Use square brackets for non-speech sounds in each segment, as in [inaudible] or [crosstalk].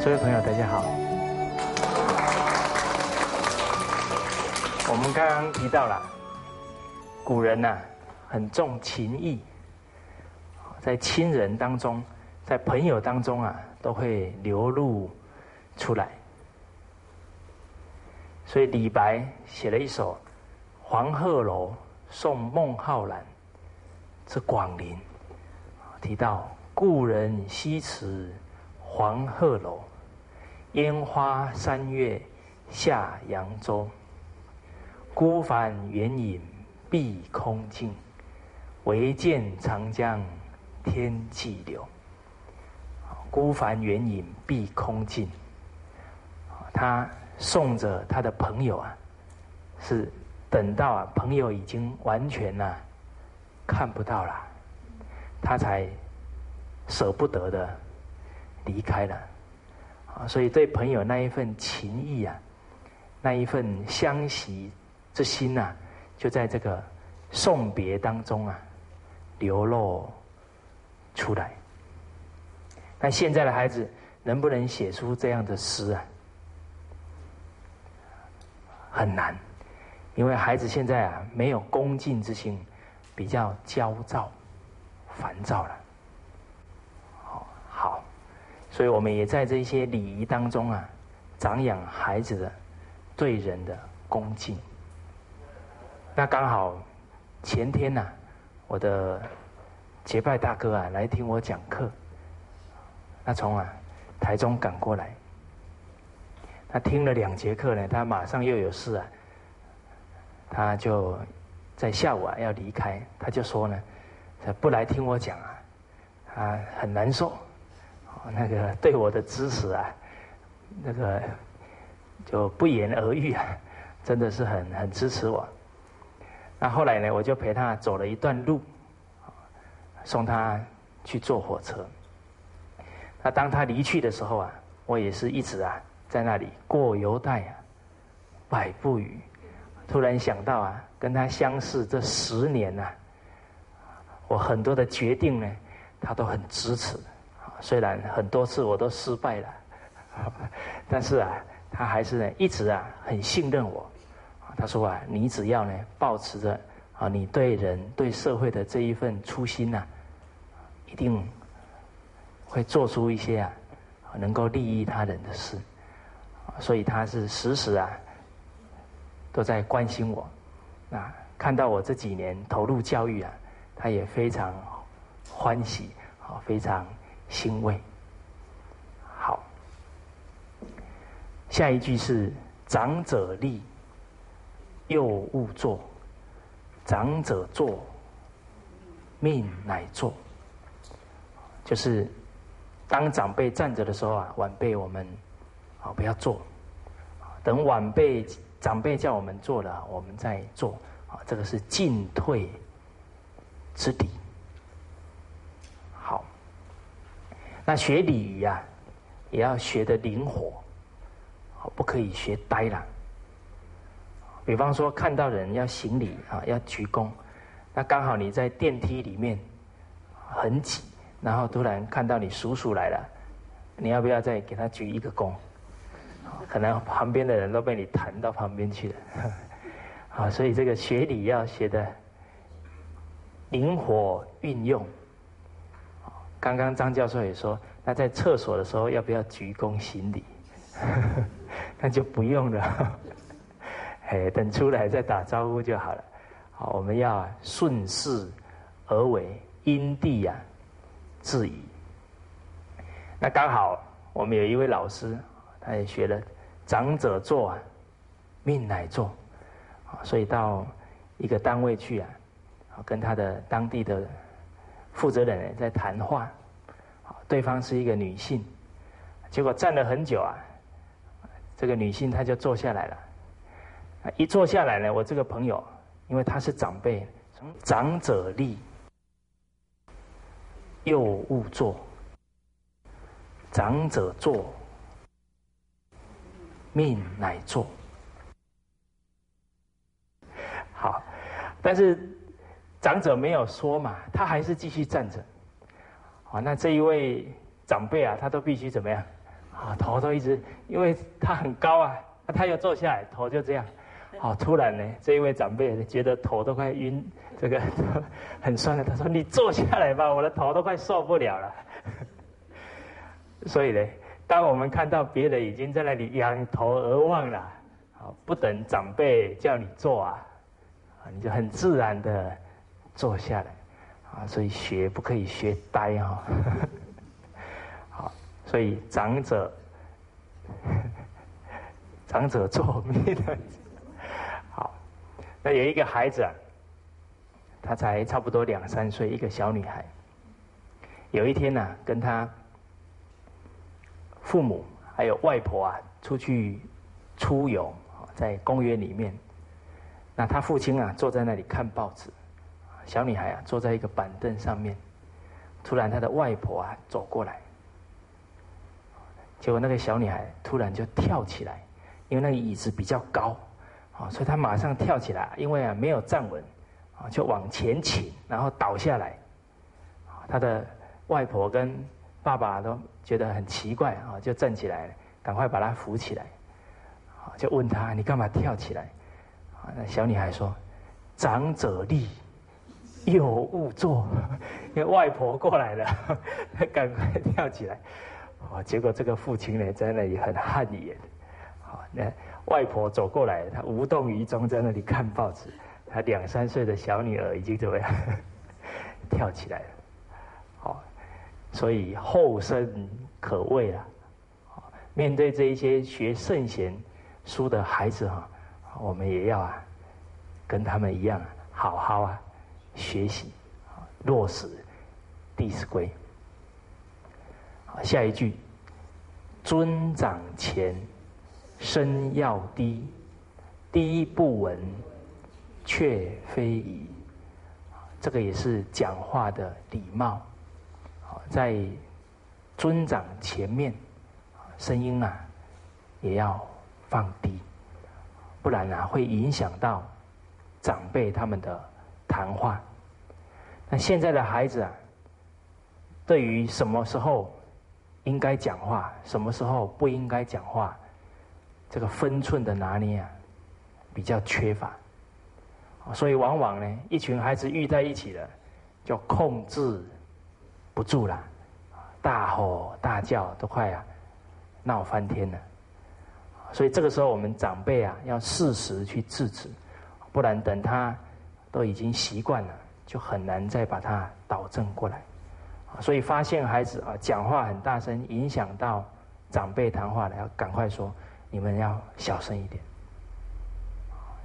好，这位朋友大家好。我们刚刚提到了，古人呐很重情义，在亲人当中，在朋友当中啊，都会流露出来。所以李白写了一首《黄鹤楼送孟浩然之广陵》，提到故人西辞黄鹤楼，烟花三月下扬州。孤帆远影碧空尽，唯见长江天际流。孤帆远影碧空尽，他送着他的朋友啊，是等到啊朋友已经完全呐看不到了，他才舍不得的离开了。啊，所以对朋友那一份情谊啊，那一份相惜。之心呐，就在这个送别当中啊，流露出来。那现在的孩子能不能写出这样的诗啊？很难，因为孩子现在啊没有恭敬之心，比较焦躁、烦躁了。所以我们也在这些礼仪当中啊，长养孩子的对人的恭敬。那刚好前天呐，我的结拜大哥啊来听我讲课，他从啊台中赶过来，他听了两节课呢，他马上又有事啊，他就在下午啊要离开，他就说呢，不来听我讲啊，他很难受，那个对我的支持啊，那个就不言而喻啊，真的是很很支持我。那后来呢，我就陪他走了一段路，送他去坐火车。那当他离去的时候啊，我也是一直啊在那里过犹待啊，百步语。突然想到啊，跟他相识这十年呐，我很多的决定呢，他都很支持。虽然很多次我都失败了，[laughs] 但是啊，他还是呢一直啊很信任我。他说啊，你只要呢，保持着啊，你对人对社会的这一份初心呐，一定会做出一些啊，能够利益他人的事。所以他是时时啊，都在关心我。那看到我这几年投入教育啊，他也非常欢喜，啊，非常欣慰。好，下一句是长者立。幼勿坐，长者坐，命乃坐。就是当长辈站着的时候啊，晚辈我们啊不要坐，等晚辈长辈叫我们坐了，我们再坐啊。这个是进退之礼。好，那学礼仪啊，也要学的灵活，不可以学呆了。比方说，看到人要行礼啊，要鞠躬，那刚好你在电梯里面很挤，然后突然看到你叔叔来了，你要不要再给他鞠一个躬？可能旁边的人都被你弹到旁边去了。[laughs] 啊，所以这个学礼要学的灵活运用。刚刚张教授也说，那在厕所的时候要不要鞠躬行礼？[laughs] 那就不用了。[laughs] 哎，等出来再打招呼就好了。好，我们要顺势而为，因地呀制宜。那刚好我们有一位老师，他也学了“长者坐，命乃坐”，所以到一个单位去啊，跟他的当地的负责人在谈话。对方是一个女性，结果站了很久啊，这个女性她就坐下来了。一坐下来呢，我这个朋友，因为他是长辈，从长者立，幼勿坐；长者坐，命乃坐。好，但是长者没有说嘛，他还是继续站着。好，那这一位长辈啊，他都必须怎么样？啊，头都一直，因为他很高啊，他又坐下来，头就这样，好，突然呢，这一位长辈觉得头都快晕，这个 [laughs] 很酸了，他说：“你坐下来吧，我的头都快受不了了。[laughs] ”所以呢，当我们看到别人已经在那里仰头而望了，好，不等长辈叫你坐，啊，你就很自然的坐下来，啊，所以学不可以学呆哈 [laughs] 好。所以长者，[laughs] 长者坐命的。[laughs] 好，那有一个孩子啊，他才差不多两三岁，一个小女孩。有一天呢，跟他父母还有外婆啊出去出游，在公园里面。那他父亲啊坐在那里看报纸，小女孩啊坐在一个板凳上面。突然，她的外婆啊走过来。结果那个小女孩突然就跳起来，因为那个椅子比较高，啊，所以她马上跳起来，因为啊没有站稳，啊就往前倾，然后倒下来。她的外婆跟爸爸都觉得很奇怪，啊，就站起来，赶快把她扶起来，啊，就问她你干嘛跳起来？啊，那小女孩说：“长者立，有误坐。”因为外婆过来了，[laughs] 赶快跳起来。哦，结果这个父亲呢，在那里很汗颜。好，那外婆走过来，他无动于衷，在那里看报纸。他两三岁的小女儿已经怎么样？[laughs] 跳起来了。好，所以后生可畏啊。面对这一些学圣贤书的孩子哈，我们也要啊，跟他们一样，好好啊学习，落实《弟子规》。下一句，尊长前，声要低，低不闻，却非宜。这个也是讲话的礼貌。在尊长前面，声音啊也要放低，不然啊会影响到长辈他们的谈话。那现在的孩子啊，对于什么时候？应该讲话，什么时候不应该讲话？这个分寸的拿捏啊，比较缺乏，所以往往呢，一群孩子遇在一起了，就控制不住了，大吼大叫都快啊闹翻天了。所以这个时候，我们长辈啊，要适时去制止，不然等他都已经习惯了，就很难再把它导正过来。所以发现孩子啊讲话很大声，影响到长辈谈话了，要赶快说，你们要小声一点。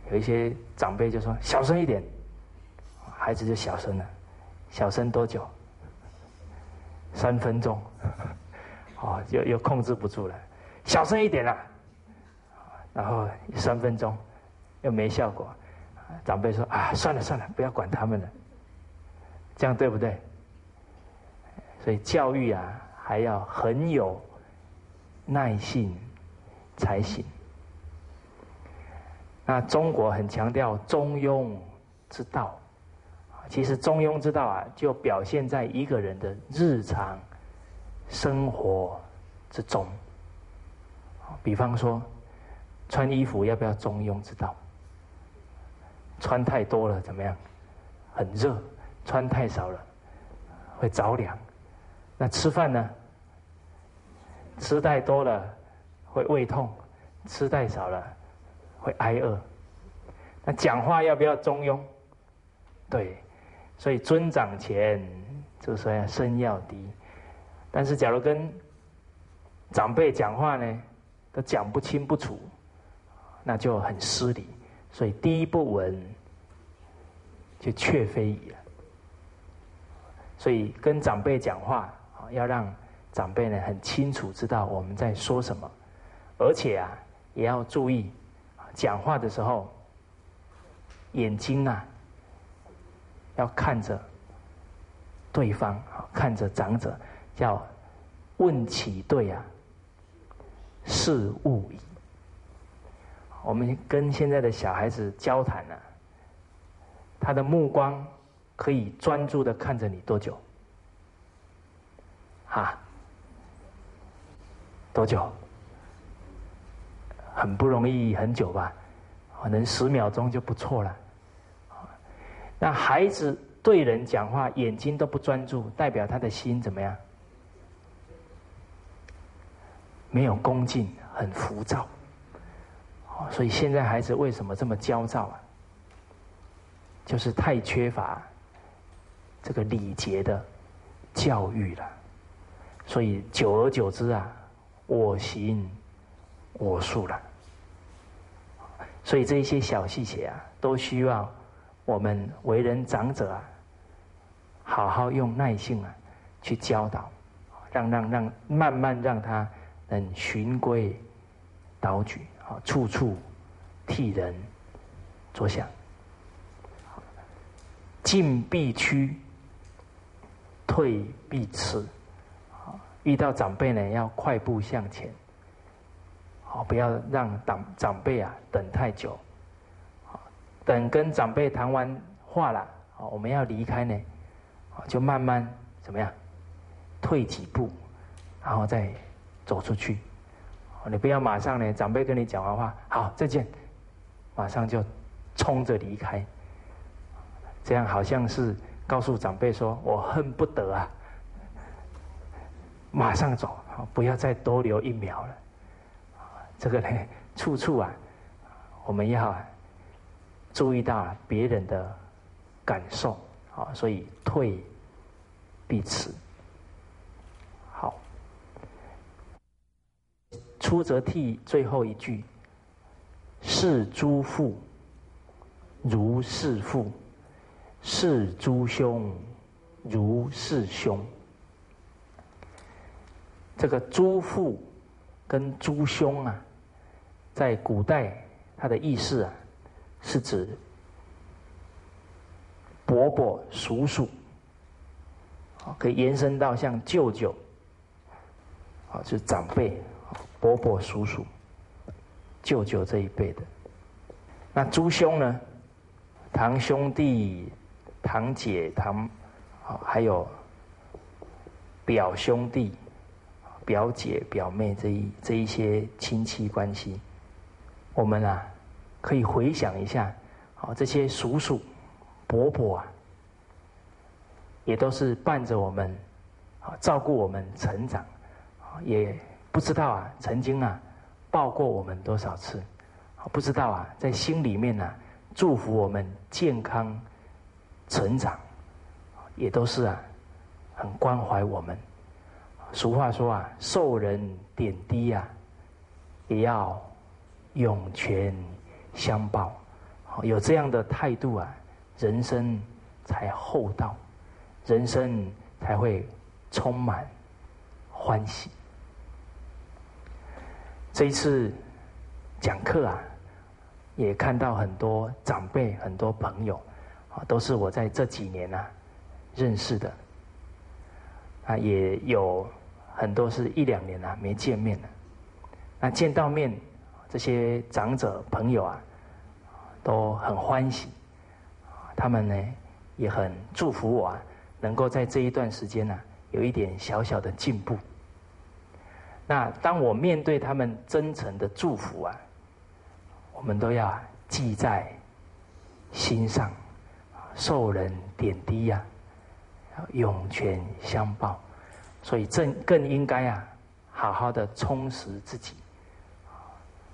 有一些长辈就说小声一点，孩子就小声了，小声多久？三分钟，哦，[laughs] 又又控制不住了，小声一点啦。然后三分钟又没效果，长辈说啊，算了算了，不要管他们了，这样对不对？所以教育啊，还要很有耐性才行。那中国很强调中庸之道，其实中庸之道啊，就表现在一个人的日常生活之中。比方说，穿衣服要不要中庸之道？穿太多了怎么样？很热；穿太少了会着凉。那吃饭呢？吃太多了会胃痛，吃太少了会挨饿。那讲话要不要中庸？对，所以尊长前就说要声要低。但是假如跟长辈讲话呢，都讲不清不楚，那就很失礼。所以低不闻，就却非矣了。所以跟长辈讲话啊。要让长辈呢很清楚知道我们在说什么，而且啊也要注意，讲话的时候眼睛啊要看着对方啊，看着长者，叫问起对啊，事勿疑。我们跟现在的小孩子交谈呢，他的目光可以专注的看着你多久？啊，多久？很不容易，很久吧？可能十秒钟就不错了。那孩子对人讲话，眼睛都不专注，代表他的心怎么样？没有恭敬，很浮躁。所以现在孩子为什么这么焦躁啊？就是太缺乏这个礼节的教育了。所以久而久之啊，我行我素了。所以这一些小细节啊，都需要我们为人长者啊，好好用耐性啊去教导，让让让慢慢让他能循规蹈矩啊，处处替人着想。进必趋，退必迟。啊遇到长辈呢，要快步向前，好，不要让长长辈啊等太久，等跟长辈谈完话了，好，我们要离开呢，就慢慢怎么样，退几步，然后再走出去，你不要马上呢，长辈跟你讲完话，好，再见，马上就冲着离开，这样好像是告诉长辈说我恨不得啊。马上走，不要再多留一秒了。这个呢，处处啊，我们要注意到别人的感受啊，所以退必迟。好，出则悌，最后一句，视诸父如视父，视诸兄如是兄。这个诸父跟诸兄啊，在古代它的意思啊，是指伯伯、叔叔，可以延伸到像舅舅，啊，就是长辈，伯伯、叔叔、舅舅这一辈的。那诸兄呢，堂兄弟、堂姐、堂，啊，还有表兄弟。表姐、表妹这一这一些亲戚关系，我们啊可以回想一下，好这些叔叔、伯伯啊，也都是伴着我们啊照顾我们成长，啊也不知道啊曾经啊抱过我们多少次，不知道啊在心里面呢祝福我们健康成长，也都是啊很关怀我们。俗话说啊，受人点滴啊，也要涌泉相报。有这样的态度啊，人生才厚道，人生才会充满欢喜。这一次讲课啊，也看到很多长辈、很多朋友都是我在这几年啊认识的啊，也有。很多是一两年啊没见面了，那见到面，这些长者朋友啊，都很欢喜，他们呢也很祝福我啊，能够在这一段时间呢有一点小小的进步。那当我面对他们真诚的祝福啊，我们都要记在心上，受人点滴呀，涌泉相报。所以，正更应该啊，好好的充实自己，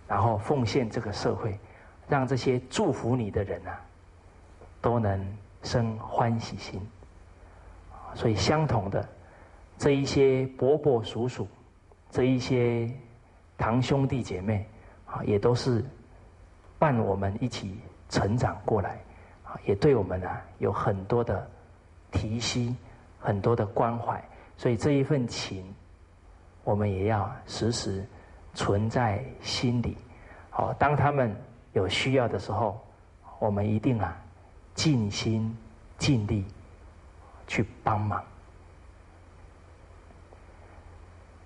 然后奉献这个社会，让这些祝福你的人啊，都能生欢喜心。所以，相同的这一些伯伯、叔叔，这一些堂兄弟姐妹啊，也都是伴我们一起成长过来，也对我们呢有很多的提携，很多的关怀。所以这一份情，我们也要时时存在心里。好，当他们有需要的时候，我们一定啊尽心尽力去帮忙。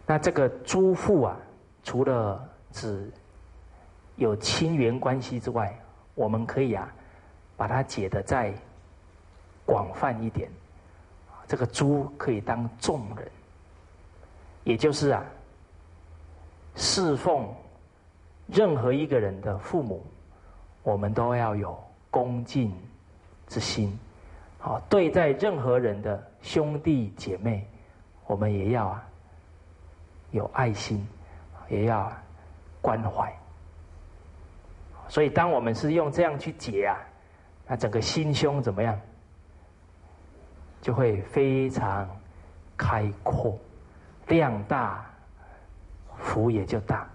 那这个诸父啊，除了指有亲缘关系之外，我们可以啊把它解得再广泛一点。这个猪可以当众人，也就是啊，侍奉任何一个人的父母，我们都要有恭敬之心。好，对待任何人的兄弟姐妹，我们也要啊有爱心，也要关怀。所以，当我们是用这样去解啊，那整个心胸怎么样？就会非常开阔，量大，福也就大。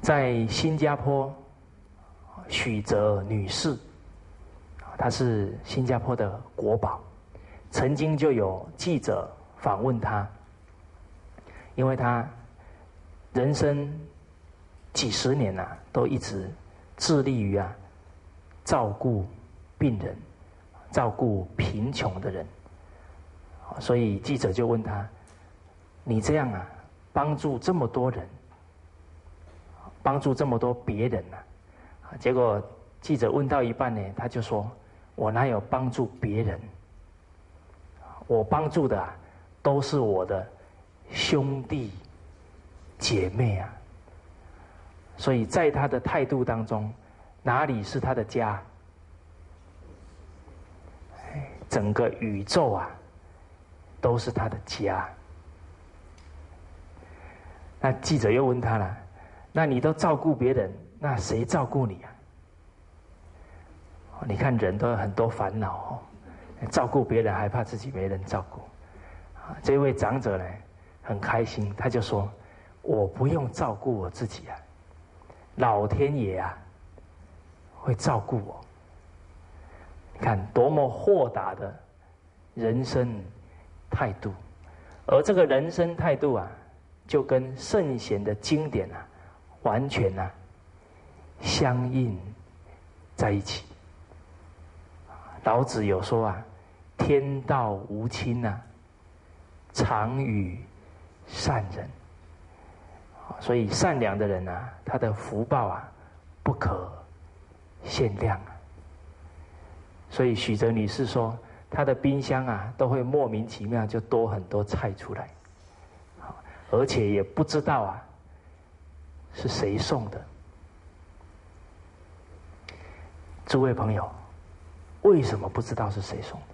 在新加坡，许泽女士，她是新加坡的国宝，曾经就有记者访问她，因为她人生几十年呐，都一直致力于啊照顾。病人照顾贫穷的人，所以记者就问他：“你这样啊，帮助这么多人，帮助这么多别人呢？”结果记者问到一半呢，他就说：“我哪有帮助别人？我帮助的啊，都是我的兄弟姐妹啊。”所以在他的态度当中，哪里是他的家？整个宇宙啊，都是他的家。那记者又问他了：“那你都照顾别人，那谁照顾你啊？”你看人都有很多烦恼哦，照顾别人还怕自己没人照顾。啊，这位长者呢，很开心，他就说：“我不用照顾我自己啊，老天爷啊，会照顾我。”你看多么豁达的人生态度，而这个人生态度啊，就跟圣贤的经典啊，完全啊相应在一起。老子有说啊：“天道无亲呐，常与善人。”所以善良的人啊，他的福报啊，不可限量啊。所以许哲女士说，她的冰箱啊，都会莫名其妙就多很多菜出来，而且也不知道啊是谁送的。诸位朋友，为什么不知道是谁送的？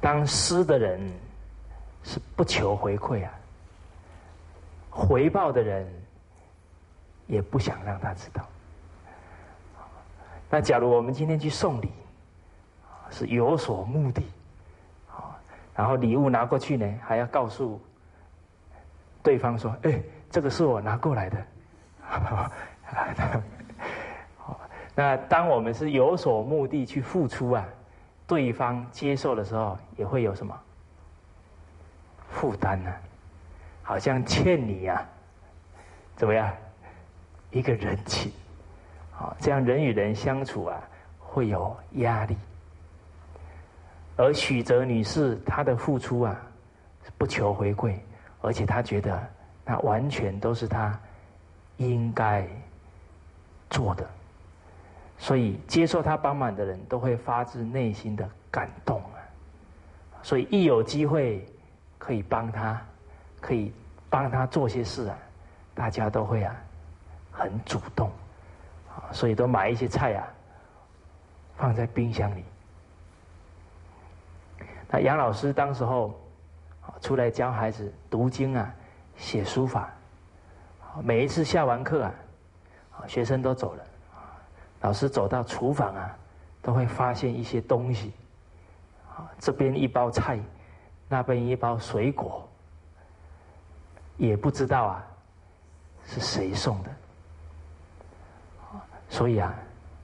当施的人是不求回馈啊，回报的人也不想让他知道。那假如我们今天去送礼，是有所目的，啊，然后礼物拿过去呢，还要告诉对方说：“哎，这个是我拿过来的。”那当我们是有所目的去付出啊，对方接受的时候，也会有什么负担呢？好像欠你啊，怎么样？一个人情。啊，这样人与人相处啊，会有压力。而许哲女士她的付出啊，不求回馈，而且她觉得那完全都是她应该做的，所以接受她帮忙的人都会发自内心的感动啊。所以一有机会可以帮他，可以帮他做些事啊，大家都会啊很主动。所以都买一些菜啊，放在冰箱里。那杨老师当时候出来教孩子读经啊，写书法。每一次下完课啊，学生都走了，老师走到厨房啊，都会发现一些东西。这边一包菜，那边一包水果，也不知道啊是谁送的。所以啊，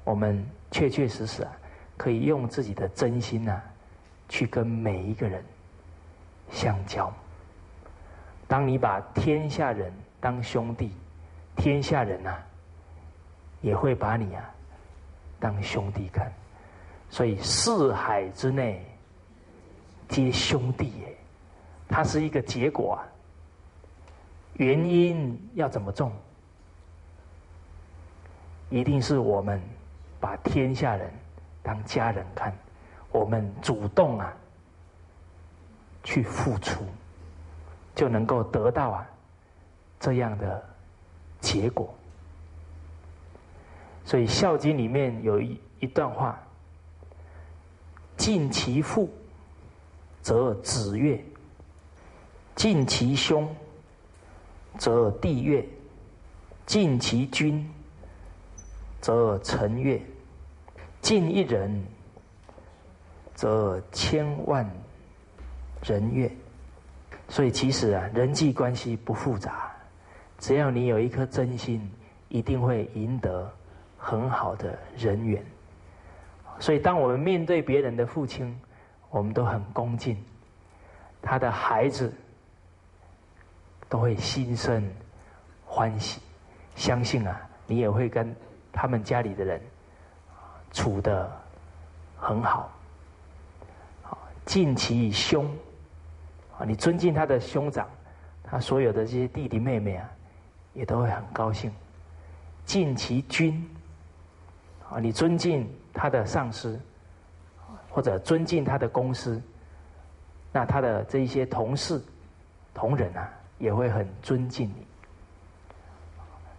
我们确确实实啊，可以用自己的真心呐，去跟每一个人相交。当你把天下人当兄弟，天下人呐，也会把你啊当兄弟看。所以四海之内皆兄弟耶，它是一个结果啊。原因要怎么种？一定是我们把天下人当家人看，我们主动啊去付出，就能够得到啊这样的结果。所以《孝经》里面有一一段话：“敬其父，则子悦；敬其兄，则弟悦；敬其君，则臣悦；敬一人，则千万人悦。”所以，其实啊，人际关系不复杂，只要你有一颗真心，一定会赢得。很好的人缘，所以当我们面对别人的父亲，我们都很恭敬，他的孩子都会心生欢喜，相信啊，你也会跟他们家里的人处的很好，敬其兄啊，你尊敬他的兄长，他所有的这些弟弟妹妹啊，也都会很高兴，敬其君。啊，你尊敬他的上司，或者尊敬他的公司，那他的这一些同事、同仁啊，也会很尊敬你。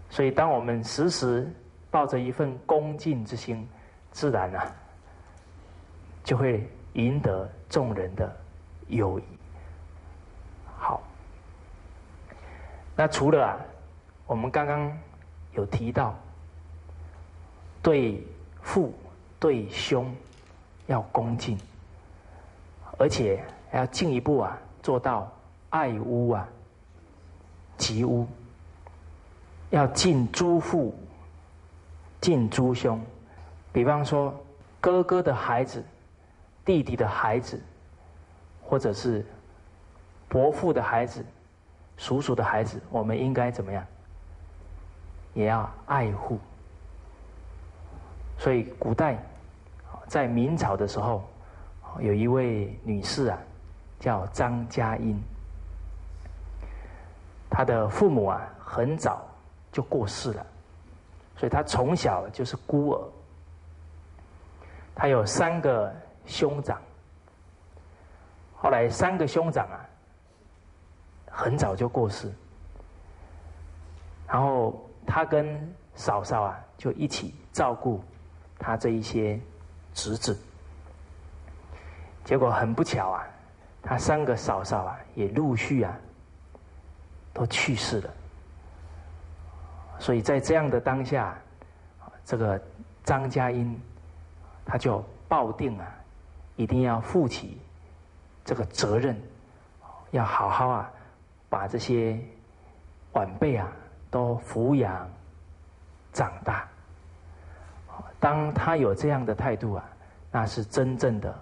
所以，当我们时时抱着一份恭敬之心，自然啊，就会赢得众人的友谊。好，那除了啊，我们刚刚有提到。对父对兄要恭敬，而且还要进一步啊，做到爱屋啊及乌，要敬诸父，敬诸兄。比方说，哥哥的孩子、弟弟的孩子，或者是伯父的孩子、叔叔的孩子，我们应该怎么样？也要爱护。所以，古代在明朝的时候，有一位女士啊，叫张嘉英。她的父母啊，很早就过世了，所以她从小就是孤儿。她有三个兄长，后来三个兄长啊，很早就过世，然后她跟嫂嫂啊，就一起照顾。他这一些侄子，结果很不巧啊，他三个嫂嫂啊也陆续啊都去世了。所以在这样的当下，这个张家英他就抱定啊，一定要负起这个责任，要好好啊把这些晚辈啊都抚养长大。当他有这样的态度啊，那是真正的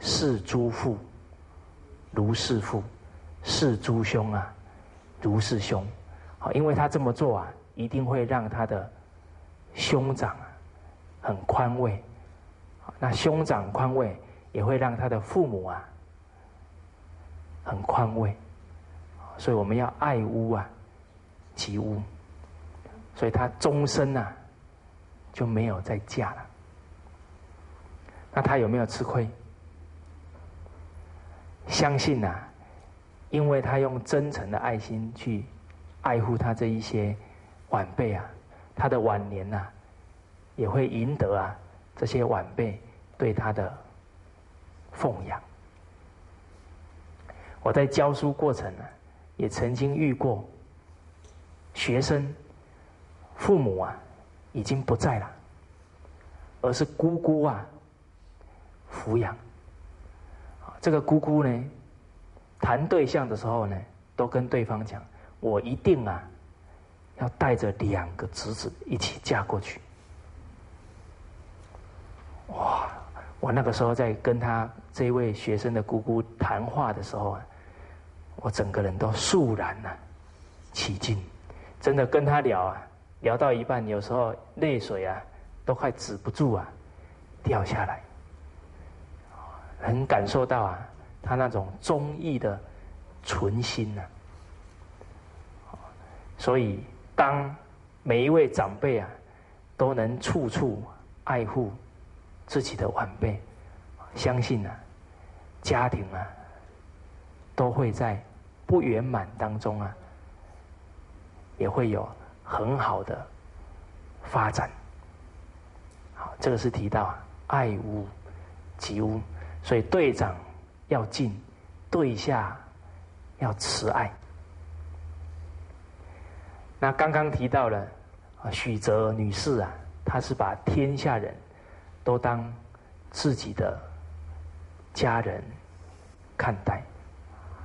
视诸父如是父，视诸兄啊如是兄。好，因为他这么做啊，一定会让他的兄长很宽慰。那兄长宽慰，也会让他的父母啊很宽慰。所以我们要爱屋啊及乌。所以他终身啊。就没有再嫁了。那他有没有吃亏？相信呐，因为他用真诚的爱心去爱护他这一些晚辈啊，他的晚年呐，也会赢得啊这些晚辈对他的奉养。我在教书过程呢，也曾经遇过学生父母啊。已经不在了，而是姑姑啊抚养。这个姑姑呢，谈对象的时候呢，都跟对方讲：“我一定啊，要带着两个侄子一起嫁过去。”哇！我那个时候在跟他这位学生的姑姑谈话的时候啊，我整个人都肃然了起劲，真的跟他聊啊。聊到一半，有时候泪水啊，都快止不住啊，掉下来。很感受到啊，他那种忠义的纯心呐。所以，当每一位长辈啊，都能处处爱护自己的晚辈，相信啊，家庭啊，都会在不圆满当中啊，也会有很好的发展。好，这个是提到爱屋及乌，所以队长要敬，对下要慈爱。那刚刚提到了，许泽女士啊，她是把天下人都当自己的家人看待。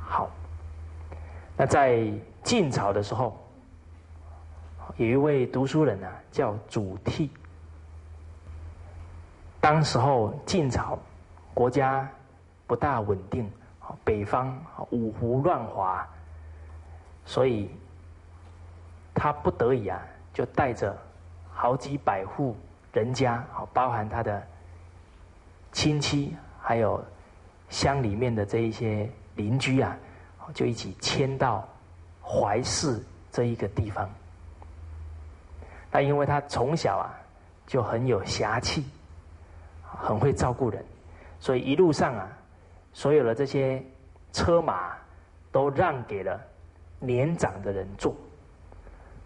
好，那在晋朝的时候，有一位读书人啊，叫祖逖。当时候晋朝国家不大稳定，北方五胡乱华，所以。他不得已啊，就带着好几百户人家，好包含他的亲戚，还有乡里面的这一些邻居啊，就一起迁到淮泗这一个地方。他因为他从小啊就很有侠气，很会照顾人，所以一路上啊，所有的这些车马都让给了年长的人坐。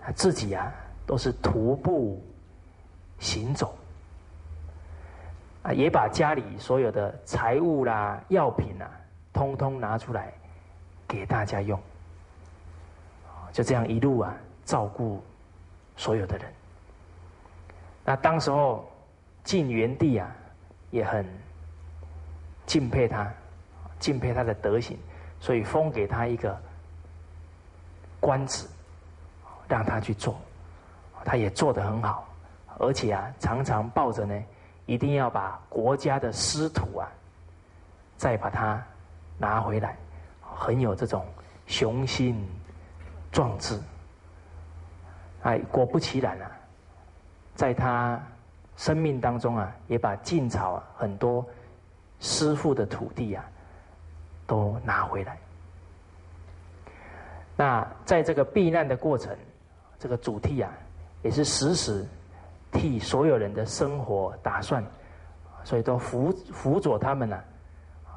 他自己啊，都是徒步行走，啊，也把家里所有的财物啦、药品啊，通通拿出来给大家用，就这样一路啊，照顾所有的人。那当时候晋元帝啊，也很敬佩他，敬佩他的德行，所以封给他一个官职。让他去做，他也做得很好，而且啊，常常抱着呢，一定要把国家的师土啊，再把它拿回来，很有这种雄心壮志。哎，果不其然啊，在他生命当中啊，也把晋朝啊很多师傅的土地啊，都拿回来。那在这个避难的过程。这个主题啊，也是时时替所有人的生活打算，所以都辅辅佐他们呢，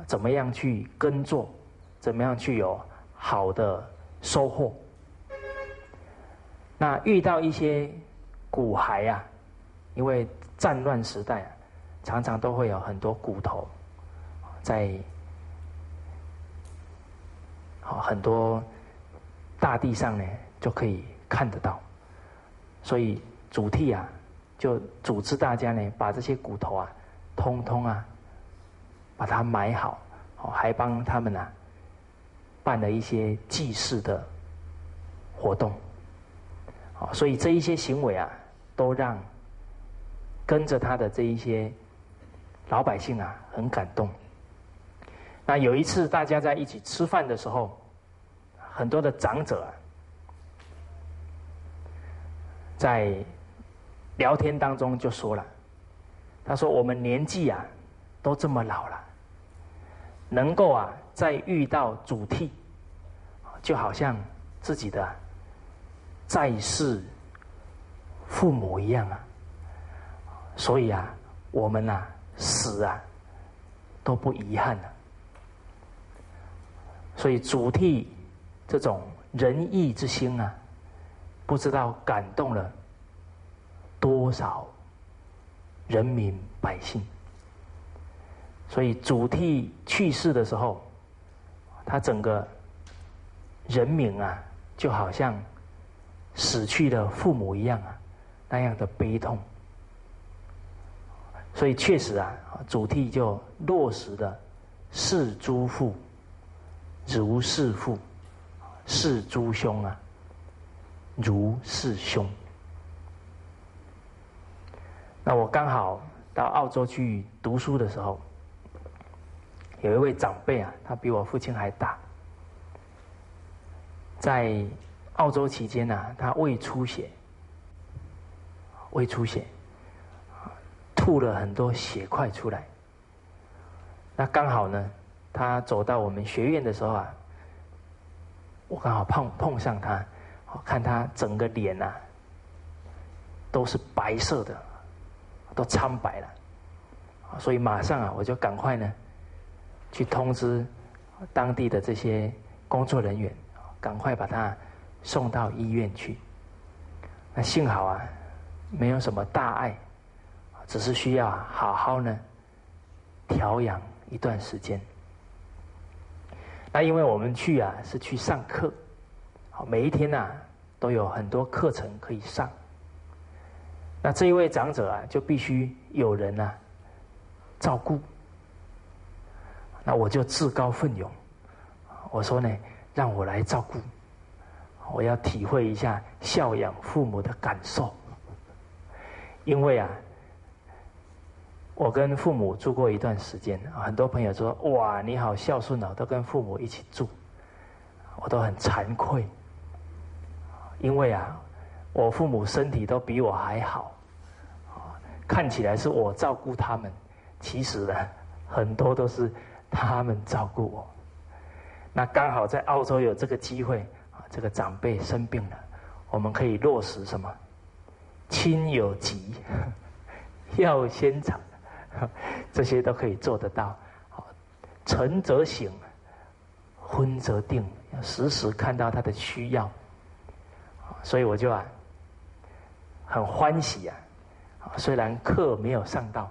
怎么样去耕作，怎么样去有好的收获。那遇到一些骨骸啊，因为战乱时代啊，常常都会有很多骨头在好很多大地上呢，就可以。看得到，所以主题啊，就组织大家呢，把这些骨头啊，通通啊，把它埋好，哦，还帮他们啊，办了一些祭祀的活动，哦，所以这一些行为啊，都让跟着他的这一些老百姓啊，很感动。那有一次大家在一起吃饭的时候，很多的长者啊。在聊天当中就说了，他说：“我们年纪啊都这么老了，能够啊再遇到主题，就好像自己的在世父母一样啊。所以啊，我们呐死啊都不遗憾了。所以主题这种仁义之心啊。”不知道感动了多少人民百姓，所以主题去世的时候，他整个人民啊，就好像死去的父母一样啊，那样的悲痛。所以确实啊，主题就落实的视诸父如是父，视诸兄啊。如是兄，那我刚好到澳洲去读书的时候，有一位长辈啊，他比我父亲还大，在澳洲期间呢，他胃出血，胃出血，吐了很多血块出来。那刚好呢，他走到我们学院的时候啊，我刚好碰碰上他。看他整个脸呐，都是白色的，都苍白了，所以马上啊，我就赶快呢，去通知当地的这些工作人员，赶快把他送到医院去。那幸好啊，没有什么大碍，只是需要好好呢调养一段时间。那因为我们去啊是去上课，好每一天呐都有很多课程可以上。那这一位长者啊就必须有人呐照顾。那我就自告奋勇，我说呢，让我来照顾，我要体会一下孝养父母的感受。因为啊，我跟父母住过一段时间，很多朋友说：“哇，你好孝顺哦，都跟父母一起住。”我都很惭愧，因为啊，我父母身体都比我还好，看起来是我照顾他们，其实呢，很多都是。他们照顾我，那刚好在澳洲有这个机会啊，这个长辈生病了，我们可以落实什么？亲有疾，[laughs] 要先尝，[laughs] 这些都可以做得到。晨则醒，昏则定，要时时看到他的需要。所以我就啊，很欢喜啊，虽然课没有上到，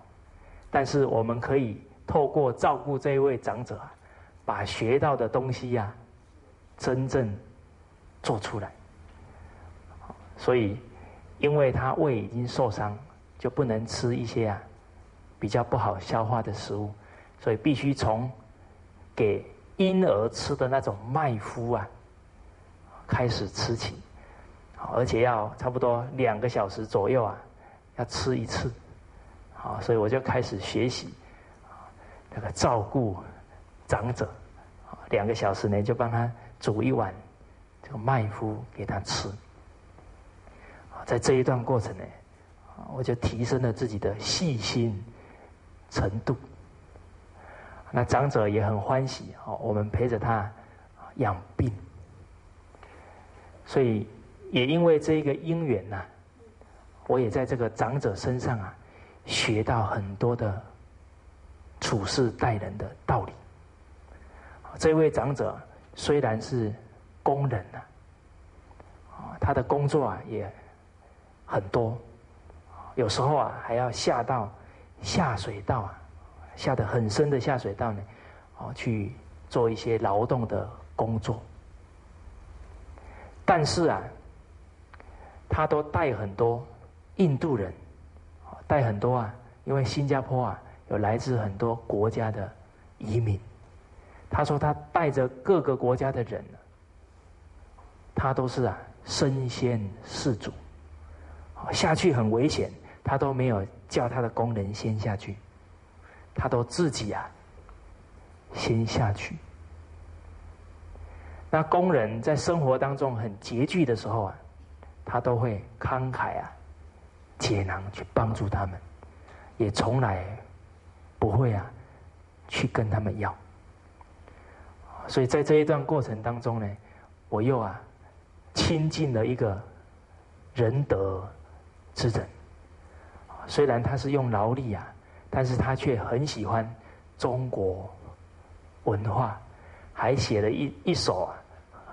但是我们可以。透过照顾这一位长者，把学到的东西呀，真正做出来。所以，因为他胃已经受伤，就不能吃一些啊比较不好消化的食物，所以必须从给婴儿吃的那种麦麸啊开始吃起，而且要差不多两个小时左右啊要吃一次。好，所以我就开始学习。那个照顾长者，两个小时呢，就帮他煮一碗这个麦麸给他吃。在这一段过程呢，我就提升了自己的细心程度。那长者也很欢喜哦，我们陪着他养病，所以也因为这一个因缘呐，我也在这个长者身上啊，学到很多的。处事待人的道理。这位长者虽然是工人呐，啊，他的工作啊也很多，有时候啊还要下到下水道啊，下得很深的下水道呢，哦，去做一些劳动的工作。但是啊，他都带很多印度人，带很多啊，因为新加坡啊。有来自很多国家的移民，他说他带着各个国家的人，他都是啊身先士卒，下去很危险，他都没有叫他的工人先下去，他都自己啊先下去。那工人在生活当中很拮据的时候啊，他都会慷慨啊解囊去帮助他们，也从来。不会啊，去跟他们要。所以在这一段过程当中呢，我又啊亲近了一个仁德之人。虽然他是用劳力啊，但是他却很喜欢中国文化，还写了一一首啊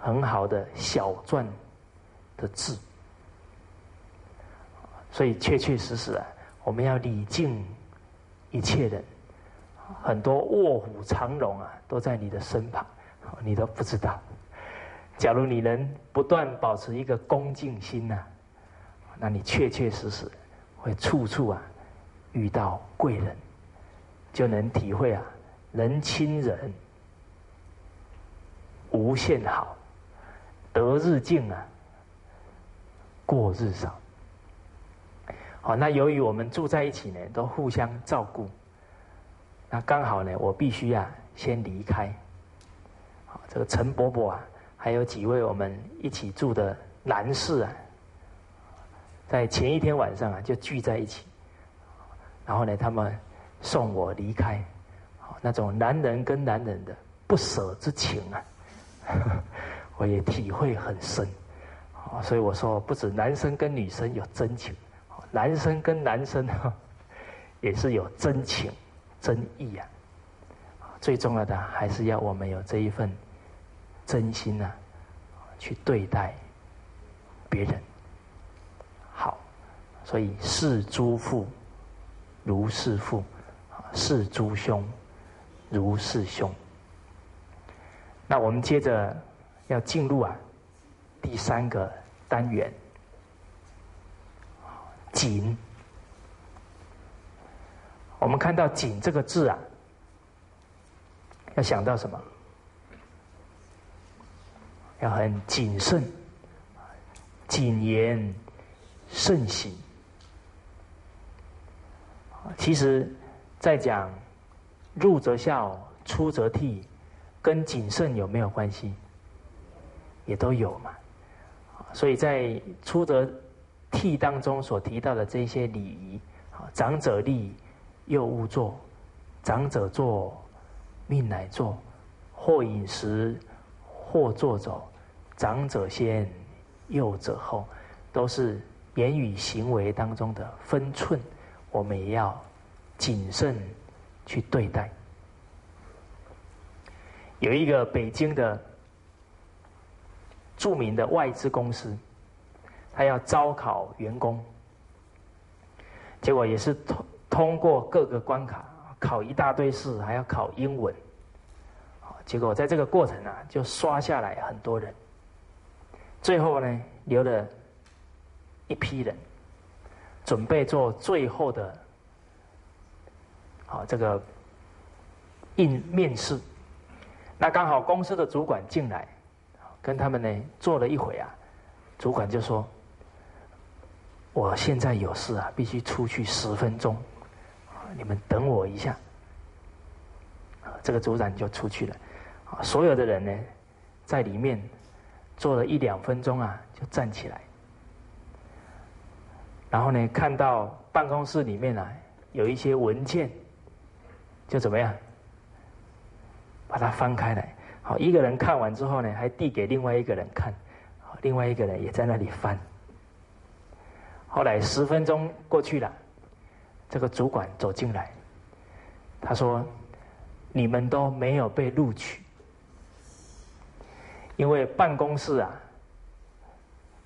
很好的小篆的字。所以确确实实啊，我们要礼敬一切人。很多卧虎藏龙啊，都在你的身旁，你都不知道。假如你能不断保持一个恭敬心呐，那你确确实实会处处啊遇到贵人，就能体会啊人亲人无限好，得日进啊，过日少。好，那由于我们住在一起呢，都互相照顾。那刚好呢，我必须啊先离开。好，这个陈伯伯啊，还有几位我们一起住的男士啊，在前一天晚上啊就聚在一起。然后呢，他们送我离开，那种男人跟男人的不舍之情啊，[laughs] 我也体会很深。所以我说，不止男生跟女生有真情，男生跟男生 [laughs] 也是有真情。真意啊，最重要的还是要我们有这一份真心啊，去对待别人。所以视诸父如是父，视诸兄如是兄。那我们接着要进入啊第三个单元，谨。我们看到“谨”这个字啊，要想到什么？要很谨慎，谨言慎行。其实，在讲入则孝，出则悌，跟谨慎有没有关系？也都有嘛。所以在出则悌当中所提到的这些礼仪，长者立。幼勿坐，长者坐，命乃坐；或饮食，或坐走。长者先，幼者后，都是言语行为当中的分寸，我们也要谨慎去对待。有一个北京的著名的外资公司，他要招考员工，结果也是通。通过各个关卡，考一大堆试，还要考英文，结果在这个过程啊，就刷下来很多人，最后呢，留了一批人，准备做最后的，好这个应面试，那刚好公司的主管进来，跟他们呢坐了一会啊，主管就说：“我现在有事啊，必须出去十分钟。”你们等我一下，这个组长就出去了。所有的人呢，在里面坐了一两分钟啊，就站起来。然后呢，看到办公室里面啊有一些文件，就怎么样，把它翻开来。好，一个人看完之后呢，还递给另外一个人看，好另外一个人也在那里翻。后来十分钟过去了。这个主管走进来，他说：“你们都没有被录取，因为办公室啊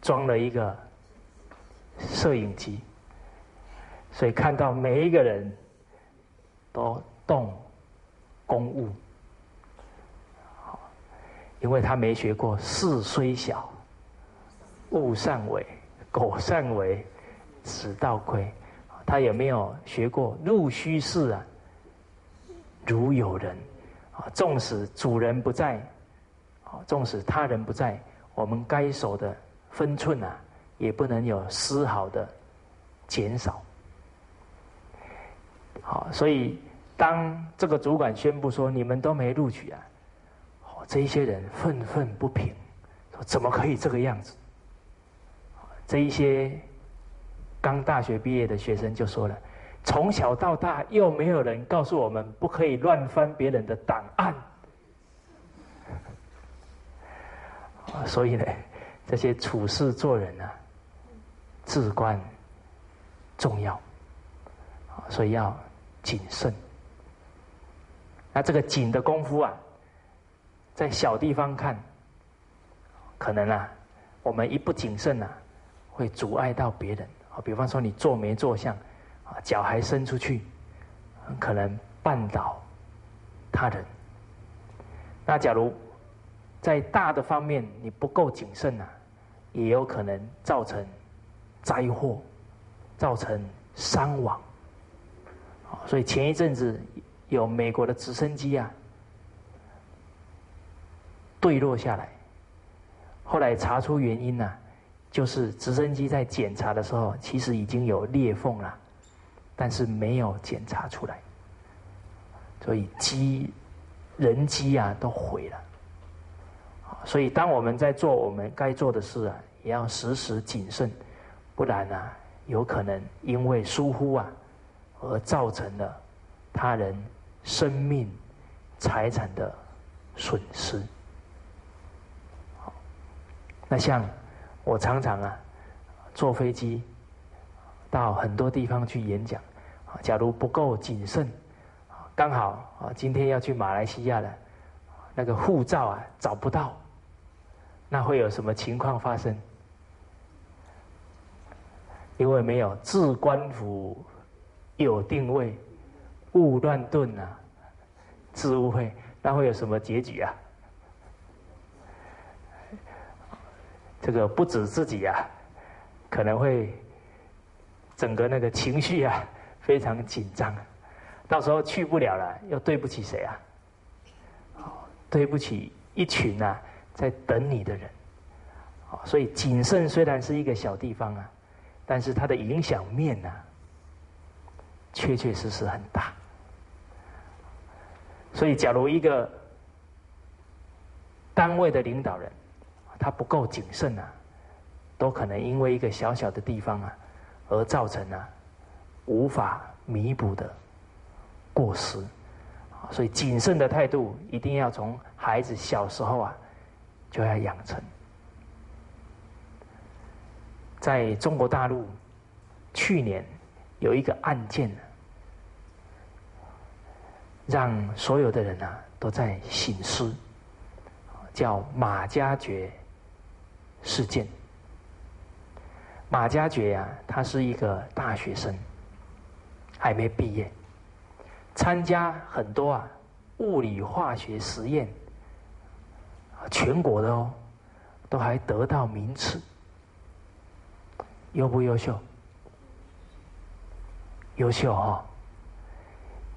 装了一个摄影机，所以看到每一个人都动公务。因为他没学过‘事虽小，勿善为，苟善为，此道亏’。”他有没有学过“入虚室啊，如有人啊？纵使主人不在，啊，纵使他人不在，我们该守的分寸啊，也不能有丝毫的减少。好，所以当这个主管宣布说你们都没录取啊，这一些人愤愤不平，说怎么可以这个样子？这一些。刚大学毕业的学生就说了：“从小到大，又没有人告诉我们不可以乱翻别人的档案。”所以呢，这些处事做人啊，至关重要。所以要谨慎。那这个谨的功夫啊，在小地方看，可能啊，我们一不谨慎啊，会阻碍到别人。啊，比方说你坐没坐相，脚还伸出去，很可能绊倒他人。那假如在大的方面你不够谨慎呐，也有可能造成灾祸，造成伤亡。所以前一阵子有美国的直升机啊坠落下来，后来查出原因呢。就是直升机在检查的时候，其实已经有裂缝了，但是没有检查出来，所以机人机啊都毁了。所以当我们在做我们该做的事啊，也要时时谨慎，不然啊，有可能因为疏忽啊，而造成了他人生命财产的损失。那像。我常常啊，坐飞机到很多地方去演讲，假如不够谨慎，刚好啊，今天要去马来西亚了，那个护照啊找不到，那会有什么情况发生？因为没有置官府有定位，勿乱顿啊，置误会，那会有什么结局啊？这个不止自己啊，可能会整个那个情绪啊非常紧张。到时候去不了了，又对不起谁啊？对不起一群啊，在等你的人。所以谨慎虽然是一个小地方啊，但是它的影响面呢，确确实实很大。所以，假如一个单位的领导人他不够谨慎啊，都可能因为一个小小的地方啊，而造成啊无法弥补的。过失，所以谨慎的态度一定要从孩子小时候啊就要养成。在中国大陆，去年有一个案件，让所有的人啊都在醒思，叫马加爵事件。马加爵呀，他是一个大学生，还没毕业。参加很多啊物理化学实验，全国的哦，都还得到名次，优不优秀？优秀哈。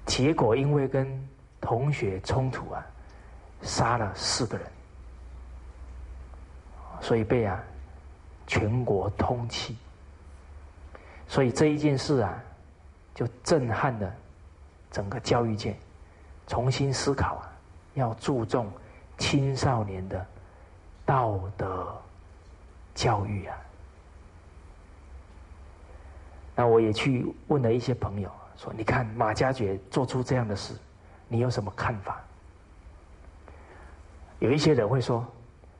结果因为跟同学冲突啊，杀了四个人，所以被啊全国通缉。所以这一件事啊，就震撼了。整个教育界重新思考啊，要注重青少年的道德教育啊。那我也去问了一些朋友，说：“你看马加爵做出这样的事，你有什么看法？”有一些人会说：“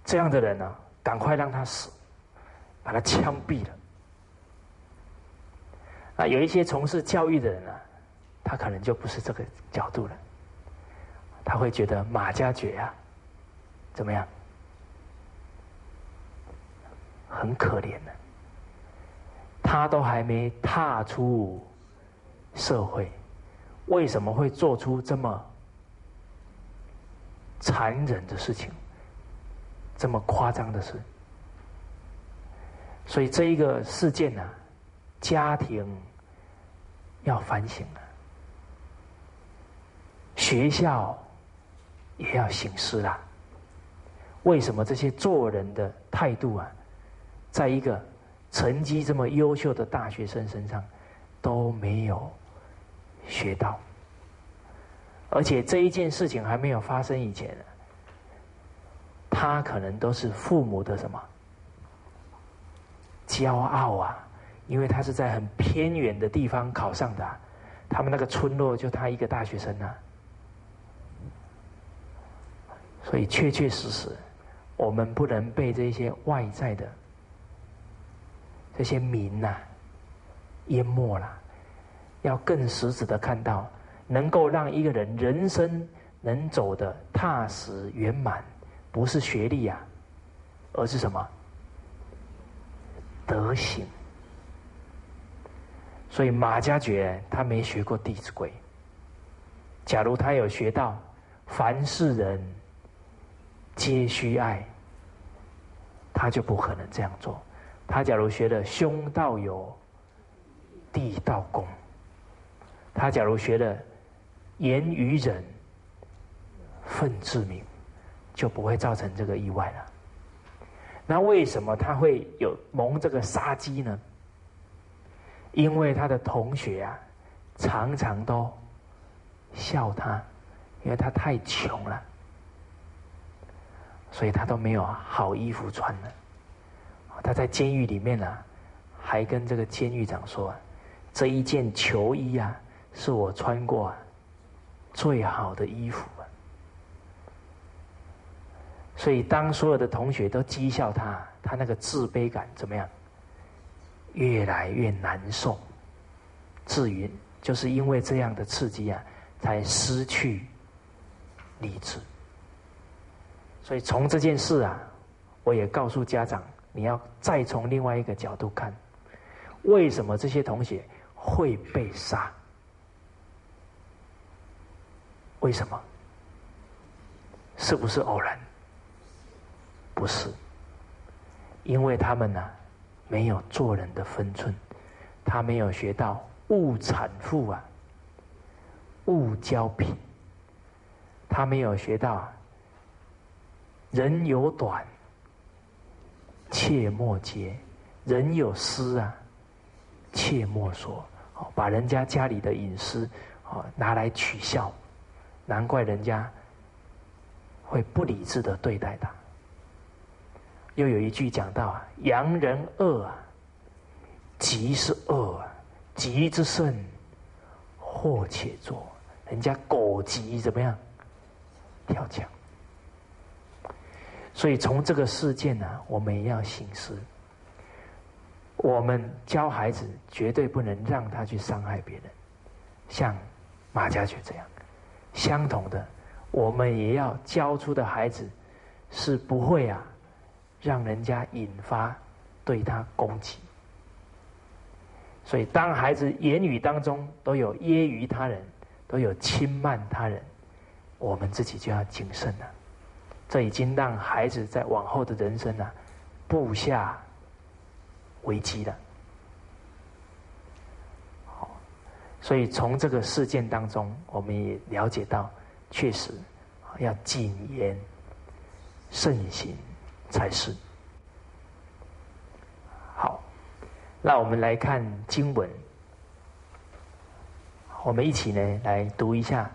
这样的人呢，赶快让他死，把他枪毙了。”啊，有一些从事教育的人呢。他可能就不是这个角度了，他会觉得马加爵啊，怎么样？很可怜的，他都还没踏出社会，为什么会做出这么残忍的事情，这么夸张的事？所以这一个事件呢，家庭要反省了。学校也要醒思啦。为什么这些做人的态度啊，在一个成绩这么优秀的大学生身上都没有学到？而且这一件事情还没有发生以前，他可能都是父母的什么骄傲啊？因为他是在很偏远的地方考上的，他们那个村落就他一个大学生啊。所以，确确实实，我们不能被这些外在的这些名呐淹没了。要更实质的看到，能够让一个人人生能走的踏实圆满，不是学历啊，而是什么德行。所以，马家爵他没学过《弟子规》，假如他有学到凡是人。皆须爱，他就不可能这样做。他假如学了兄道友，弟道恭，他假如学了言语忍，愤自明，就不会造成这个意外了。那为什么他会有蒙这个杀机呢？因为他的同学啊，常常都笑他，因为他太穷了。所以他都没有好衣服穿了。他在监狱里面呢，还跟这个监狱长说：“这一件囚衣啊，是我穿过最好的衣服。”所以当所有的同学都讥笑他，他那个自卑感怎么样？越来越难受。至于就是因为这样的刺激啊，才失去理智。所以从这件事啊，我也告诉家长，你要再从另外一个角度看，为什么这些同学会被杀？为什么？是不是偶然？不是，因为他们呢，没有做人的分寸，他没有学到勿产妇啊，勿交品，他没有学到。人有短，切莫揭；人有私啊，切莫说。哦，把人家家里的隐私哦拿来取笑，难怪人家会不理智的对待他。又有一句讲到啊，洋人恶啊，吉是恶啊，急之甚，祸且作。人家狗急怎么样？跳墙。所以从这个事件呢，我们也要醒思：我们教孩子绝对不能让他去伤害别人，像马家爵这样。相同的，我们也要教出的孩子是不会啊，让人家引发对他攻击。所以，当孩子言语当中都有揶揄他人，都有轻慢他人，我们自己就要谨慎了。这已经让孩子在往后的人生呢，布下危机了。好，所以从这个事件当中，我们也了解到，确实要谨言慎行才是。好，那我们来看经文，我们一起呢来读一下。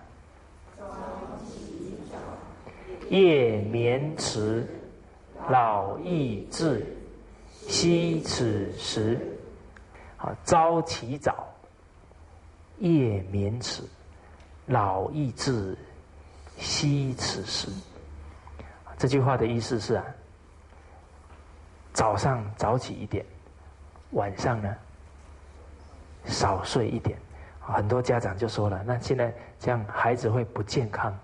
夜眠迟，老易至，惜此时。好，朝起早，夜眠迟，老易至，惜此时。这句话的意思是啊，早上早起一点，晚上呢少睡一点。很多家长就说了，那现在这样孩子会不健康。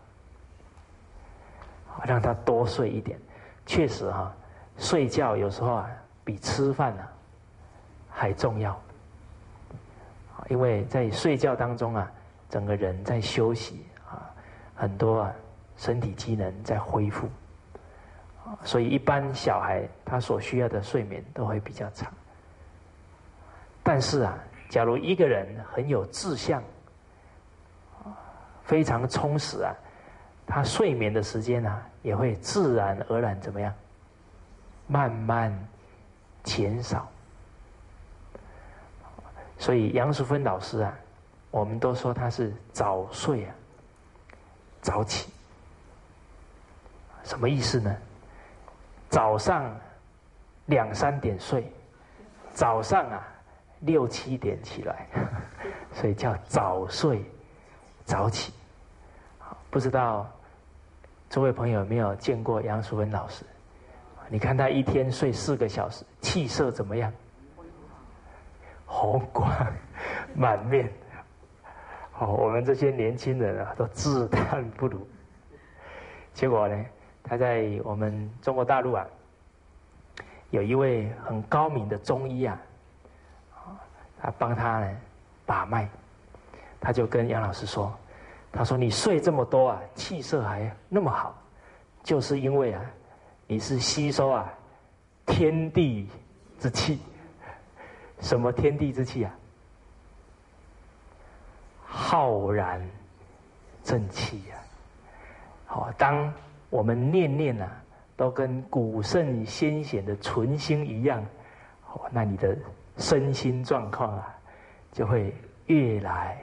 让他多睡一点，确实哈，睡觉有时候啊比吃饭呢还重要，因为在睡觉当中啊，整个人在休息啊，很多啊身体机能在恢复，所以一般小孩他所需要的睡眠都会比较长。但是啊，假如一个人很有志向，非常充实啊。他睡眠的时间呢，也会自然而然怎么样？慢慢减少。所以杨淑芬老师啊，我们都说他是早睡啊，早起。什么意思呢？早上两三点睡，早上啊六七点起来，[laughs] 所以叫早睡早起。不知道。诸位朋友有没有见过杨淑芬老师？你看他一天睡四个小时，气色怎么样？红光满面。好，我们这些年轻人啊，都自叹不如。结果呢，他在我们中国大陆啊，有一位很高明的中医啊，他帮他呢把脉，他就跟杨老师说。他说：“你睡这么多啊，气色还那么好，就是因为啊，你是吸收啊天地之气。什么天地之气啊？浩然正气呀！好，当我们念念啊，都跟古圣先贤的纯心一样，哦，那你的身心状况啊，就会越来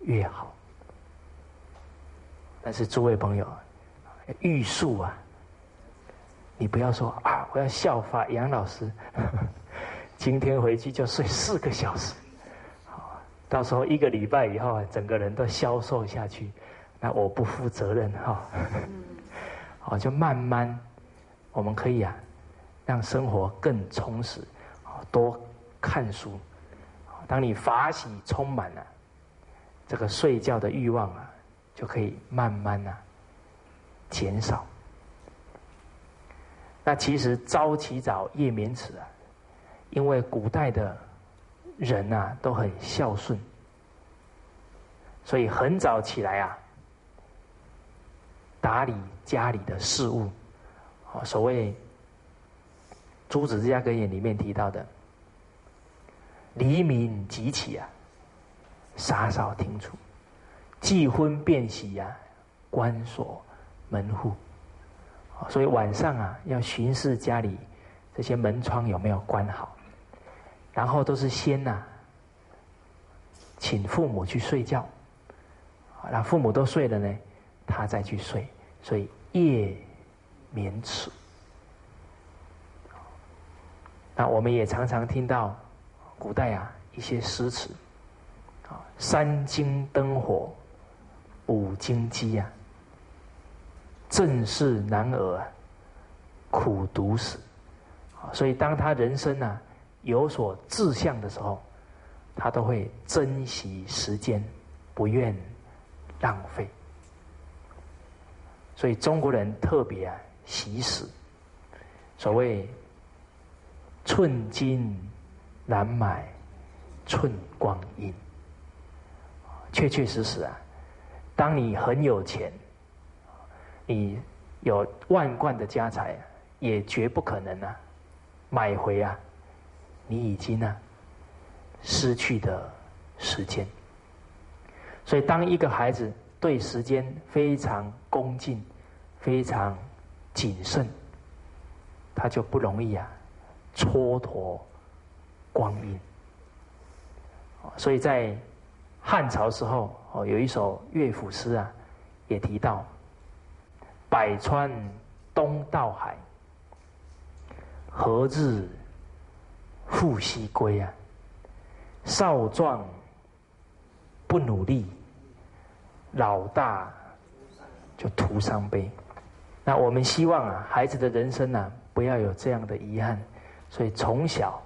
越好。”但是诸位朋友，欲速啊，你不要说啊，我要效法杨老师，[laughs] 今天回去就睡四个小时，好，到时候一个礼拜以后啊，整个人都消瘦下去，那我不负责任哈。好，就慢慢，我们可以啊，让生活更充实，多看书，当你法喜充满了，这个睡觉的欲望啊。就可以慢慢呐减少。那其实朝起早，夜眠迟啊，因为古代的人呐都很孝顺，所以很早起来啊，打理家里的事务。啊，所谓《朱子治家格言》里面提到的“黎明即起啊，洒扫庭除，既婚便喜啊，关锁门户。”所以晚上啊，要巡视家里这些门窗有没有关好，然后都是先呐，请父母去睡觉，那父母都睡了呢，他再去睡，所以夜眠迟。那我们也常常听到古代啊一些诗词，啊三更灯火，五更鸡呀。正是男儿苦读死，所以当他人生呢有所志向的时候，他都会珍惜时间，不愿浪费。所以中国人特别啊惜死，所谓寸金难买寸光阴，确确实实啊，当你很有钱。你有万贯的家财，也绝不可能啊，买回啊，你已经呢失去的时间。所以，当一个孩子对时间非常恭敬、非常谨慎，他就不容易啊蹉跎光阴。所以在汉朝时候，哦，有一首乐府诗啊，也提到。百川东到海，何日复西归啊？少壮不努力，老大就徒伤悲。那我们希望啊，孩子的人生呢，不要有这样的遗憾，所以从小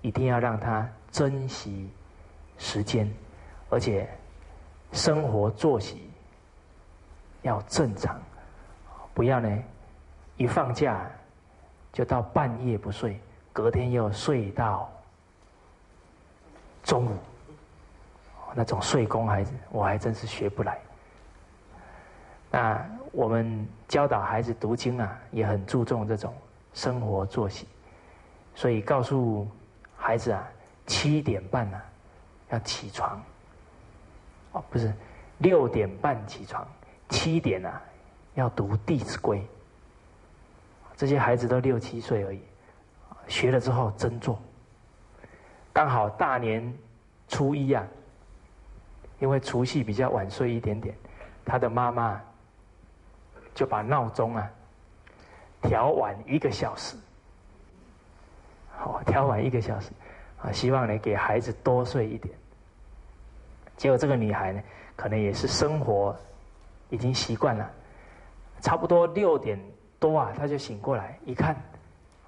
一定要让他珍惜时间，而且生活作息要正常。不要呢，一放假就到半夜不睡，隔天又睡到中午，那种睡功孩子，我还真是学不来。那我们教导孩子读经啊，也很注重这种生活作息，所以告诉孩子啊，七点半呢要起床，哦，不是六点半起床，七点啊。要读《弟子规》，这些孩子都六七岁而已，学了之后真做。刚好大年初一啊，因为除夕比较晚睡一点点，他的妈妈就把闹钟啊调晚一个小时，好调晚一个小时啊，希望呢给孩子多睡一点。结果这个女孩呢，可能也是生活已经习惯了。差不多六点多啊，她就醒过来，一看，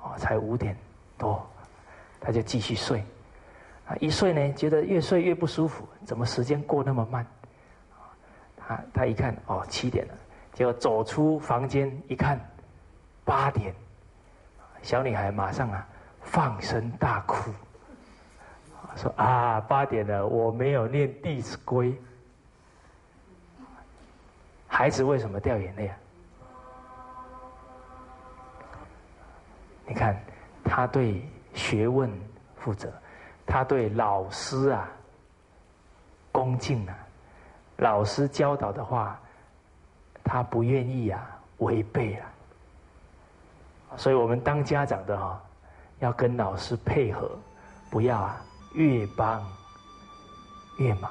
哦，才五点多，她就继续睡。啊，一睡呢，觉得越睡越不舒服，怎么时间过那么慢？他他一看，哦，七点了，结果走出房间一看，八点，小女孩马上啊放声大哭，说啊，八点了，我没有念《弟子规》。孩子为什么掉眼泪啊？你看，他对学问负责，他对老师啊恭敬啊，老师教导的话，他不愿意啊违背啊。所以我们当家长的哈，要跟老师配合，不要啊越帮越忙。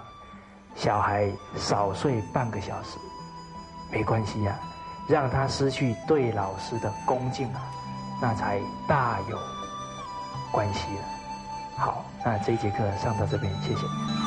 小孩少睡半个小时没关系呀，让他失去对老师的恭敬啊。那才大有关系了。好，那这一节课上到这边，谢谢。